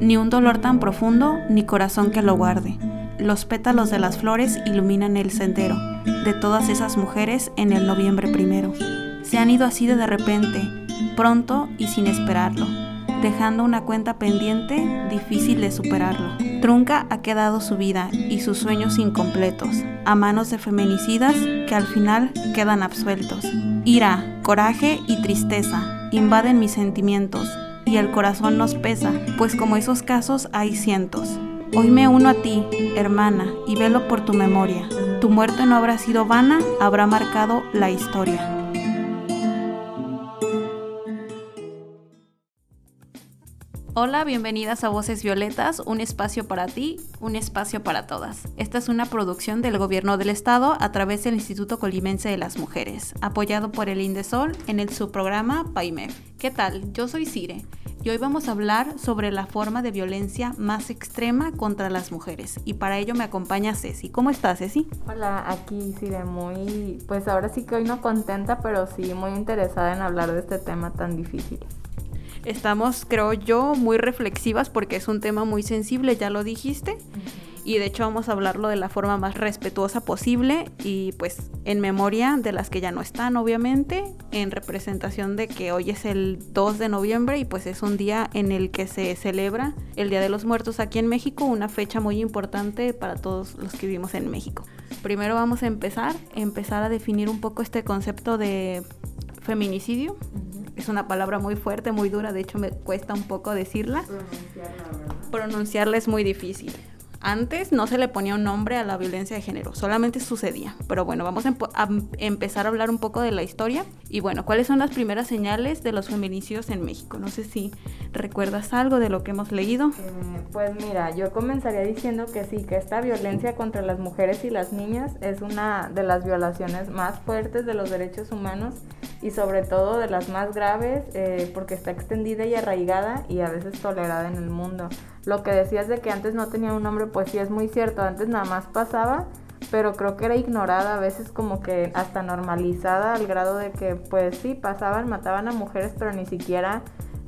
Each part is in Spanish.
ni un dolor tan profundo, ni corazón que lo guarde. Los pétalos de las flores iluminan el sendero de todas esas mujeres en el noviembre primero. Se han ido así de repente, pronto y sin esperarlo, dejando una cuenta pendiente difícil de superarlo. Trunca ha quedado su vida y sus sueños incompletos, a manos de feminicidas que al final quedan absueltos. Ira, coraje y tristeza invaden mis sentimientos y el corazón nos pesa, pues como esos casos hay cientos. Hoy me uno a ti, hermana, y velo por tu memoria. Tu muerte no habrá sido vana, habrá marcado la historia. Hola, bienvenidas a Voces Violetas, un espacio para ti, un espacio para todas. Esta es una producción del Gobierno del Estado a través del Instituto Colimense de las Mujeres, apoyado por el Indesol en el subprograma PAIMEF. ¿Qué tal? Yo soy Cire y hoy vamos a hablar sobre la forma de violencia más extrema contra las mujeres y para ello me acompaña Ceci. ¿Cómo estás, Ceci? Hola, aquí Cire, muy, pues ahora sí que hoy no contenta, pero sí muy interesada en hablar de este tema tan difícil. Estamos, creo yo, muy reflexivas porque es un tema muy sensible, ya lo dijiste. Y de hecho vamos a hablarlo de la forma más respetuosa posible y pues en memoria de las que ya no están, obviamente, en representación de que hoy es el 2 de noviembre y pues es un día en el que se celebra el Día de los Muertos aquí en México, una fecha muy importante para todos los que vivimos en México. Primero vamos a empezar, empezar a definir un poco este concepto de feminicidio es una palabra muy fuerte, muy dura, de hecho me cuesta un poco decirla. Pronunciarla, Pronunciarla es muy difícil. Antes no se le ponía un nombre a la violencia de género, solamente sucedía. Pero bueno, vamos a, empezar a hablar un poco de la historia. Y bueno, ¿cuáles son las primeras señales de los feminicidios en México? No sé si recuerdas algo de lo que hemos leído. Eh, pues mira, yo comenzaría diciendo que sí, que esta violencia contra las mujeres y las niñas es una de las violaciones más fuertes de los derechos humanos y sobre todo de las más graves eh, porque está extendida y arraigada y a veces tolerada en el mundo. Lo que decías de que antes no tenía un nombre, pues sí es muy cierto, antes nada más pasaba, pero creo que era ignorada, a veces como que hasta normalizada al grado de que pues sí, pasaban, mataban a mujeres, pero ni siquiera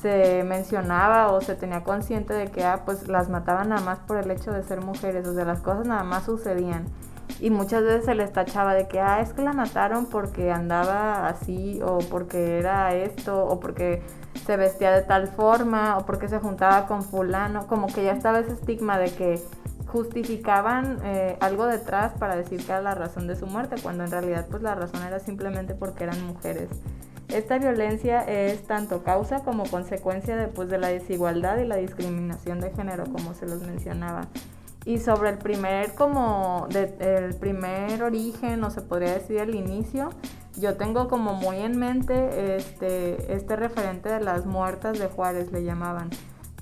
se mencionaba o se tenía consciente de que ah, pues las mataban nada más por el hecho de ser mujeres, o sea, las cosas nada más sucedían. Y muchas veces se les tachaba de que, ah, es que la mataron porque andaba así, o porque era esto, o porque se vestía de tal forma o porque se juntaba con fulano, como que ya estaba ese estigma de que justificaban eh, algo detrás para decir que era la razón de su muerte, cuando en realidad pues la razón era simplemente porque eran mujeres. Esta violencia es tanto causa como consecuencia de, pues, de la desigualdad y la discriminación de género, como se los mencionaba. Y sobre el primer, como, el primer origen, o se podría decir el inicio, yo tengo como muy en mente este, este referente de las muertas de Juárez, le llamaban,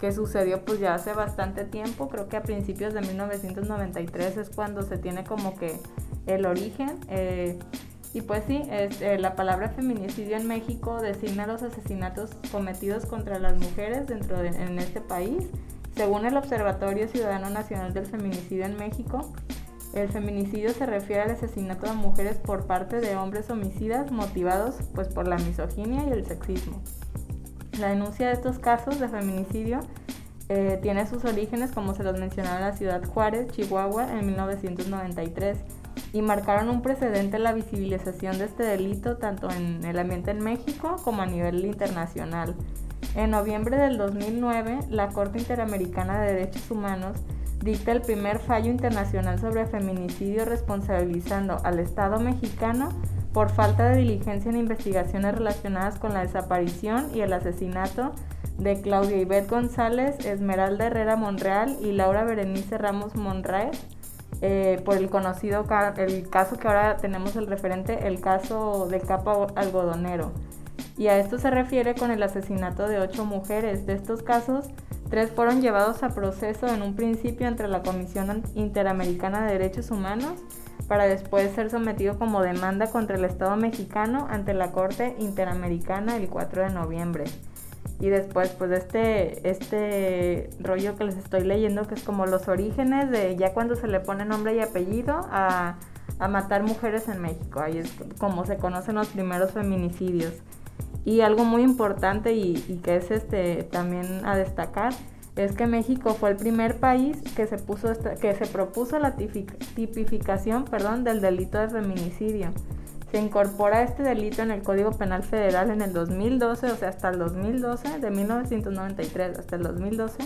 que sucedió pues ya hace bastante tiempo, creo que a principios de 1993 es cuando se tiene como que el origen. Eh, y pues sí, es, eh, la palabra feminicidio en México designa los asesinatos cometidos contra las mujeres dentro de en este país. Según el Observatorio Ciudadano Nacional del Feminicidio en México, el feminicidio se refiere al asesinato de mujeres por parte de hombres homicidas motivados pues, por la misoginia y el sexismo. La denuncia de estos casos de feminicidio eh, tiene sus orígenes, como se los mencionaba, en la ciudad Juárez, Chihuahua, en 1993 y marcaron un precedente en la visibilización de este delito tanto en el ambiente en México como a nivel internacional. En noviembre del 2009, la Corte Interamericana de Derechos Humanos dicta el primer fallo internacional sobre feminicidio responsabilizando al Estado mexicano por falta de diligencia en investigaciones relacionadas con la desaparición y el asesinato de Claudia Ivette González, Esmeralda Herrera Monreal y Laura Berenice Ramos Monreal, eh, por el conocido el caso que ahora tenemos el referente, el caso del capo algodonero. Y a esto se refiere con el asesinato de ocho mujeres. De estos casos, Tres fueron llevados a proceso en un principio entre la Comisión Interamericana de Derechos Humanos para después ser sometido como demanda contra el Estado mexicano ante la Corte Interamericana el 4 de noviembre. Y después, pues, este, este rollo que les estoy leyendo, que es como los orígenes de ya cuando se le pone nombre y apellido a, matar mujeres en México. Ahí es como se conocen los primeros feminicidios. Y algo muy importante y, y que es este también a destacar es que México fue el primer país que se, puso que se propuso la tipificación perdón, del delito de feminicidio. Se incorpora este delito en el Código Penal Federal en el 2012, o sea, hasta el 2012, de 1993 hasta el 2012,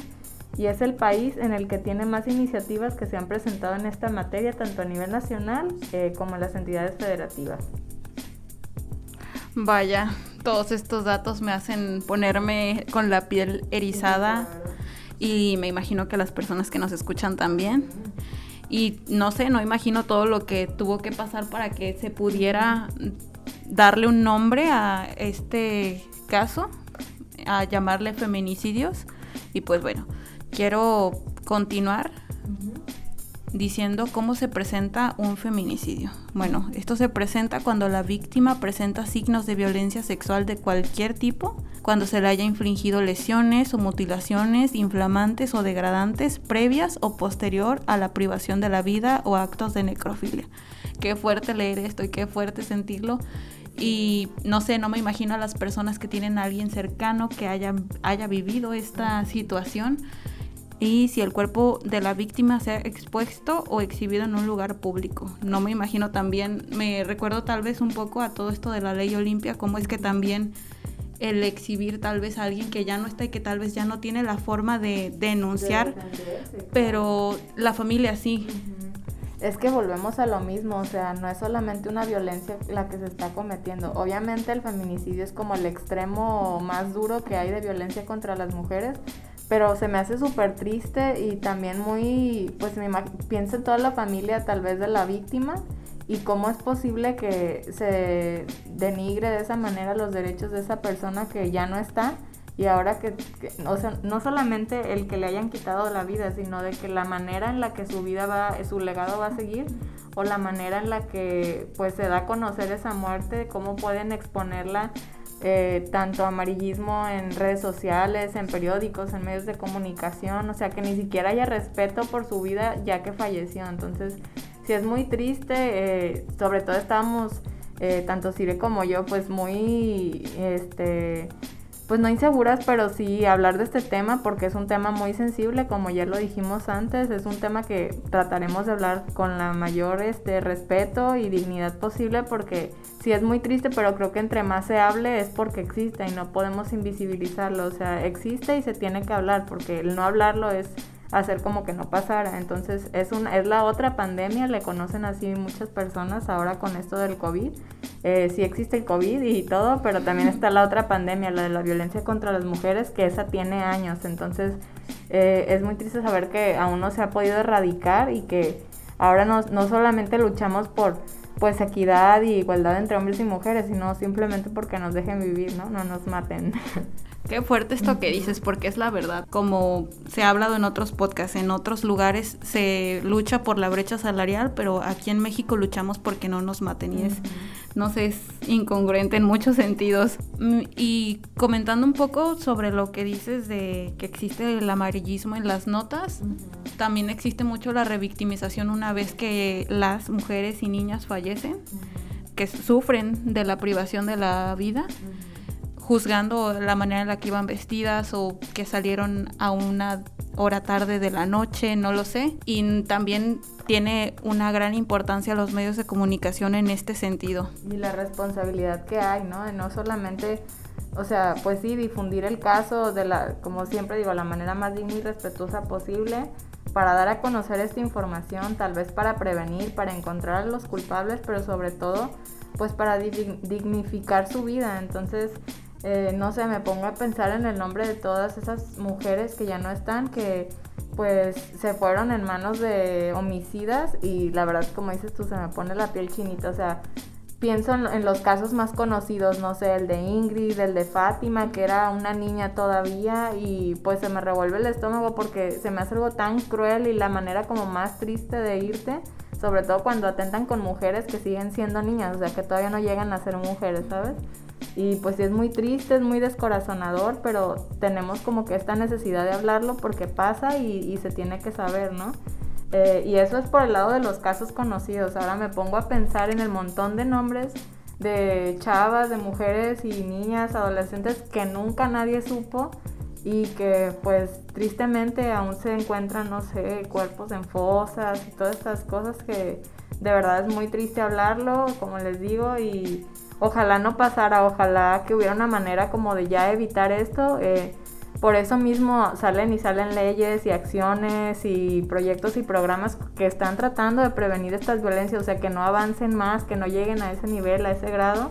y es el país en el que tiene más iniciativas que se han presentado en esta materia, tanto a nivel nacional eh, como en las entidades federativas. Vaya, todos estos datos me hacen ponerme con la piel erizada y me imagino que las personas que nos escuchan también. Y no sé, no imagino todo lo que tuvo que pasar para que se pudiera darle un nombre a este caso, a llamarle feminicidios. Y pues bueno, quiero continuar diciendo cómo se presenta un feminicidio. Bueno, esto se presenta cuando la víctima presenta signos de violencia sexual de cualquier tipo, cuando se le haya infligido lesiones o mutilaciones inflamantes o degradantes previas o posterior a la privación de la vida o actos de necrofilia. Qué fuerte leer esto y qué fuerte sentirlo. Y no sé, no me imagino a las personas que tienen a alguien cercano que haya, haya vivido esta situación y si el cuerpo de la víctima sea expuesto o exhibido en un lugar público. No me imagino también, me recuerdo tal vez un poco a todo esto de la ley Olimpia, cómo es que también el exhibir tal vez a alguien que ya no está y que tal vez ya no tiene la forma de denunciar, pero la familia sí. Es que volvemos a lo mismo, o sea, no es solamente una violencia la que se está cometiendo. Obviamente el feminicidio es como el extremo más duro que hay de violencia contra las mujeres, pero se me hace súper triste y también muy, pues me pienso en toda la familia tal vez de la víctima y cómo es posible que se denigre de esa manera los derechos de esa persona que ya no está y ahora que, o sea, no solamente el que le hayan quitado la vida, sino de que la manera en la que su vida va, su legado va a seguir o la manera en la que pues se da a conocer esa muerte, cómo pueden exponerla eh, tanto amarillismo en redes sociales, en periódicos, en medios de comunicación, o sea que ni siquiera haya respeto por su vida ya que falleció. Entonces, sí es muy triste, eh, sobre todo estábamos, eh, tanto Sire como yo, pues muy, este, pues no inseguras, pero sí hablar de este tema porque es un tema muy sensible, como ya lo dijimos antes, es un tema que trataremos de hablar con la mayor este, respeto y dignidad posible porque sí es muy triste, pero creo que entre más se hable es porque existe y no podemos invisibilizarlo, o sea, existe y se tiene que hablar porque el no hablarlo es hacer como que no pasara. Entonces es, una, es la otra pandemia, le conocen así muchas personas ahora con esto del COVID. Eh, sí existe el COVID y todo, pero también está la otra pandemia, la de la violencia contra las mujeres, que esa tiene años. Entonces eh, es muy triste saber que aún no se ha podido erradicar y que ahora no, no solamente luchamos por pues equidad y igualdad entre hombres y mujeres, sino simplemente porque nos dejen vivir, ¿no? No nos maten. Qué fuerte esto que dices, porque es la verdad. Como se ha hablado en otros podcasts, en otros lugares se lucha por la brecha salarial, pero aquí en México luchamos porque no nos maten y es, no sé, es incongruente en muchos sentidos. Mm, y comentando un poco sobre lo que dices de que existe el amarillismo en las notas, también existe mucho la revictimización una vez que las mujeres y niñas fallecen, que sufren de la privación de la vida juzgando la manera en la que iban vestidas o que salieron a una hora tarde de la noche, no lo sé. Y también tiene una gran importancia los medios de comunicación en este sentido. Y la responsabilidad que hay, ¿no? No solamente, o sea, pues sí, difundir el caso de la, como siempre digo, la manera más digna y respetuosa posible para dar a conocer esta información, tal vez para prevenir, para encontrar a los culpables, pero sobre todo, pues para dignificar su vida. Entonces, eh, no sé, me pongo a pensar en el nombre de todas esas mujeres que ya no están, que pues se fueron en manos de homicidas y la verdad, como dices tú, se me pone la piel chinita, o sea, pienso en, los casos más conocidos, no sé, el de Ingrid, el de Fátima, que era una niña todavía y pues se me revuelve el estómago porque se me hace algo tan cruel y la manera como más triste de irte, sobre todo cuando atentan con mujeres que siguen siendo niñas, o sea, que todavía no llegan a ser mujeres, ¿sabes? Y pues es muy triste, es muy descorazonador, pero tenemos como que esta necesidad de hablarlo porque pasa y, y se tiene que saber, ¿no? Eh, y eso es por el lado de los casos conocidos. Ahora me pongo a pensar en el montón de nombres de chavas, de mujeres y niñas, adolescentes que nunca nadie supo y que pues tristemente aún se encuentran, no sé, cuerpos en fosas y todas estas cosas que de verdad es muy triste hablarlo, como les digo, y ojalá no pasara, ojalá que hubiera una manera como de ya evitar esto. Eh, por eso mismo salen y salen leyes y acciones y proyectos y programas que están tratando de prevenir estas violencias, o sea, que no avancen más, que no lleguen a ese nivel, a ese grado.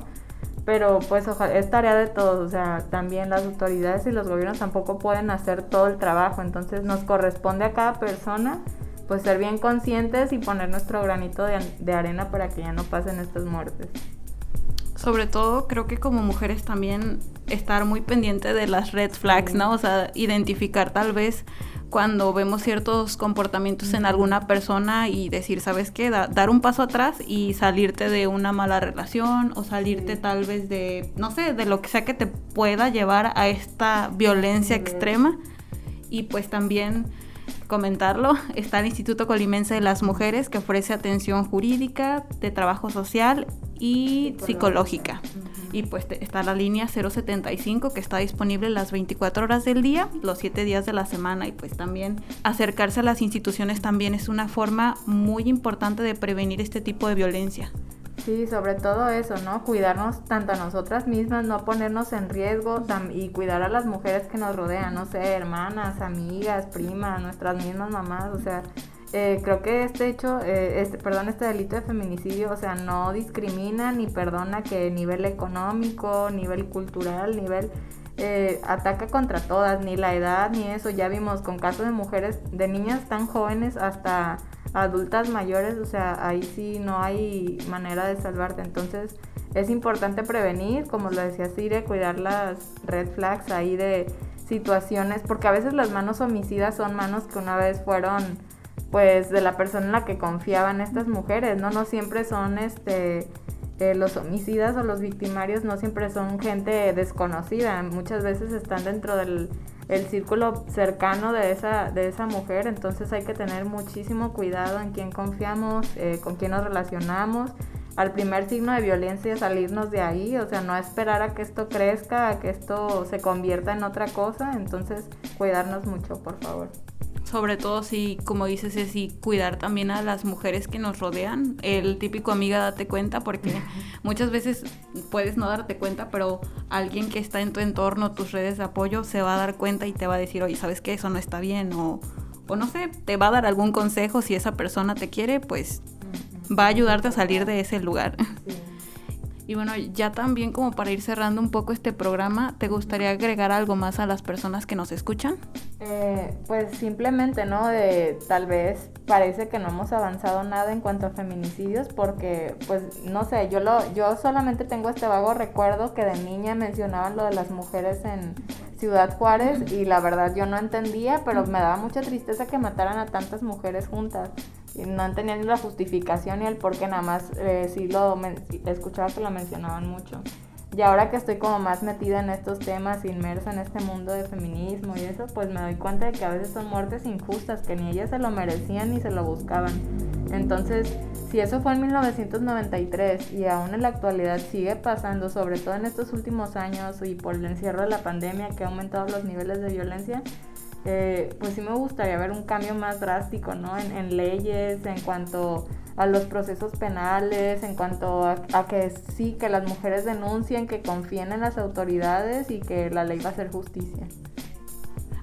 Pero pues ojalá, es tarea de todos, o sea, también las autoridades y los gobiernos tampoco pueden hacer todo el trabajo, entonces nos corresponde a cada persona pues ser bien conscientes y poner nuestro granito de, de arena para que ya no pasen estas muertes sobre todo creo que como mujeres también estar muy pendiente de las red flags, ¿no? O sea, identificar tal vez cuando vemos ciertos comportamientos en alguna persona y decir, ¿sabes qué? dar un paso atrás y salirte de una mala relación o salirte tal vez de, no sé, de lo que sea que te pueda llevar a esta violencia extrema. Y pues también comentarlo, está el Instituto Colimense de las Mujeres que ofrece atención jurídica, de trabajo social y psicológica. Y pues está la línea 075 que está disponible las 24 horas del día, los 7 días de la semana y pues también acercarse a las instituciones también es una forma muy importante de prevenir este tipo de violencia. Sí, sobre todo eso, ¿no? Cuidarnos tanto a nosotras mismas, no ponernos en riesgo y cuidar a las mujeres que nos rodean, no sé, hermanas, amigas, primas, nuestras mismas mamás, o sea, eh, creo que este hecho, eh, este, perdón, este delito de feminicidio, o sea, no discrimina ni perdona que nivel económico, nivel cultural, nivel eh, ataca contra todas, ni la edad, ni eso. Ya vimos con casos de mujeres, de niñas tan jóvenes hasta adultas mayores, o sea, ahí sí no hay manera de salvarte. Entonces, es importante prevenir, como lo decía Sire, cuidar las red flags ahí de situaciones, porque a veces las manos homicidas son manos que una vez fueron pues de la persona en la que confiaban estas mujeres, ¿no? No siempre son este eh, los homicidas o los victimarios no siempre son gente desconocida, muchas veces están dentro del el círculo cercano de esa, de esa mujer, entonces hay que tener muchísimo cuidado en quién confiamos, eh, con quién nos relacionamos. Al primer signo de violencia salirnos de ahí, o sea, no esperar a que esto crezca, a que esto se convierta en otra cosa, entonces cuidarnos mucho, por favor sobre todo si, como dices, es y cuidar también a las mujeres que nos rodean. El típico amiga date cuenta, porque muchas veces puedes no darte cuenta, pero alguien que está en tu entorno, tus redes de apoyo, se va a dar cuenta y te va a decir, oye, ¿sabes qué? Eso no está bien. O, o no sé, te va a dar algún consejo. Si esa persona te quiere, pues va a ayudarte a salir de ese lugar. Y bueno, ya también como para ir cerrando un poco este programa, ¿te gustaría agregar algo más a las personas que nos escuchan? Eh, pues simplemente, ¿no? De tal vez parece que no hemos avanzado nada en cuanto a feminicidios porque, pues, no sé, yo, lo, yo solamente tengo este vago recuerdo que de niña mencionaban lo de las mujeres en Ciudad Juárez y la verdad yo no entendía, pero me daba mucha tristeza que mataran a tantas mujeres juntas no entendía ni la justificación ni el por qué, nada más eh, sí lo escuchaba que lo mencionaban mucho. Y ahora que estoy como más metida en estos temas, inmersa en este mundo de feminismo y eso, pues me doy cuenta de que a veces son muertes injustas, que ni ellas se lo merecían ni se lo buscaban. Entonces, si eso fue en 1993 y aún en la actualidad sigue pasando, sobre todo en estos últimos años y por el encierro de la pandemia que ha aumentado los niveles de violencia, eh, pues sí me gustaría ver un cambio más drástico, ¿no? En, leyes, en cuanto a los procesos penales, en cuanto a, que sí, que las mujeres denuncien, que confíen en las autoridades y que la ley va a hacer justicia.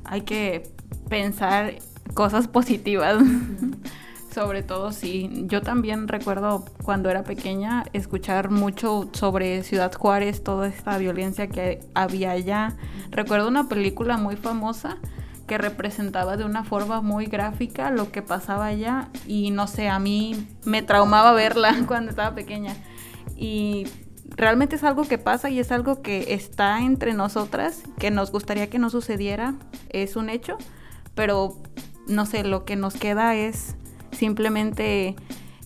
Hay que pensar cosas positivas. sobre todo sí. Yo también recuerdo cuando era pequeña escuchar mucho sobre Ciudad Juárez, toda esta violencia que había allá. Recuerdo una película muy famosa que representaba de una forma muy gráfica lo que pasaba allá y no sé, a mí me traumaba verla cuando estaba pequeña. y realmente es algo que pasa y es algo que está entre nosotras, que nos gustaría que no sucediera, es un hecho, pero no sé, lo que nos queda es simplemente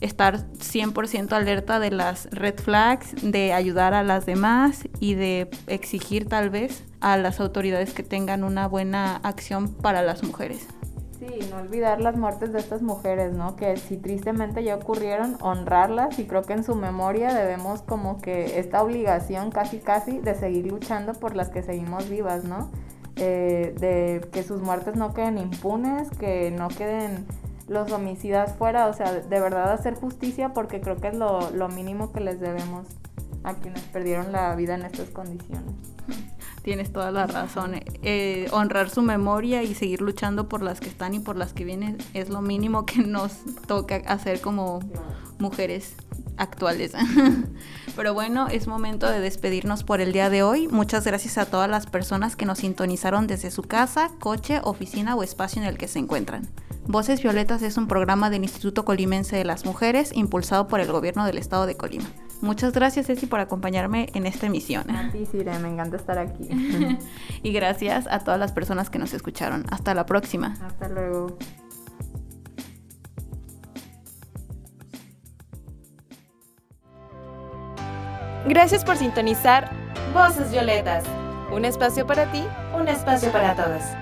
estar 100% alerta de las red flags, de ayudar a las demás y de exigir tal vez a las autoridades que tengan una buena acción para las mujeres. Sí, no olvidar las muertes de estas mujeres, ¿no? Que si tristemente ya ocurrieron, honrarlas y creo que en su memoria debemos como que esta obligación casi casi de seguir luchando por las que seguimos vivas, ¿no? Eh, de que sus muertes no queden impunes, que no queden los homicidas fuera, o sea, de verdad hacer justicia porque creo que es lo, mínimo que les debemos a quienes perdieron la vida en estas condiciones. Tienes toda la razón. Eh, honrar su memoria y seguir luchando por las que están y por las que vienen es lo mínimo que nos toca hacer como mujeres actuales. Pero bueno, es momento de despedirnos por el día de hoy. Muchas gracias a todas las personas que nos sintonizaron desde su casa, coche, oficina o espacio en el que se encuentran. Voces Violetas es un programa del Instituto Colimense de las Mujeres impulsado por el gobierno del estado de Colima. Muchas gracias, Ceci, por acompañarme en esta emisión. A ti, Sire, me encanta estar aquí. y gracias a todas las personas que nos escucharon. Hasta la próxima. Hasta luego. Gracias por sintonizar Voces Violetas. Un espacio para ti, un espacio para todas.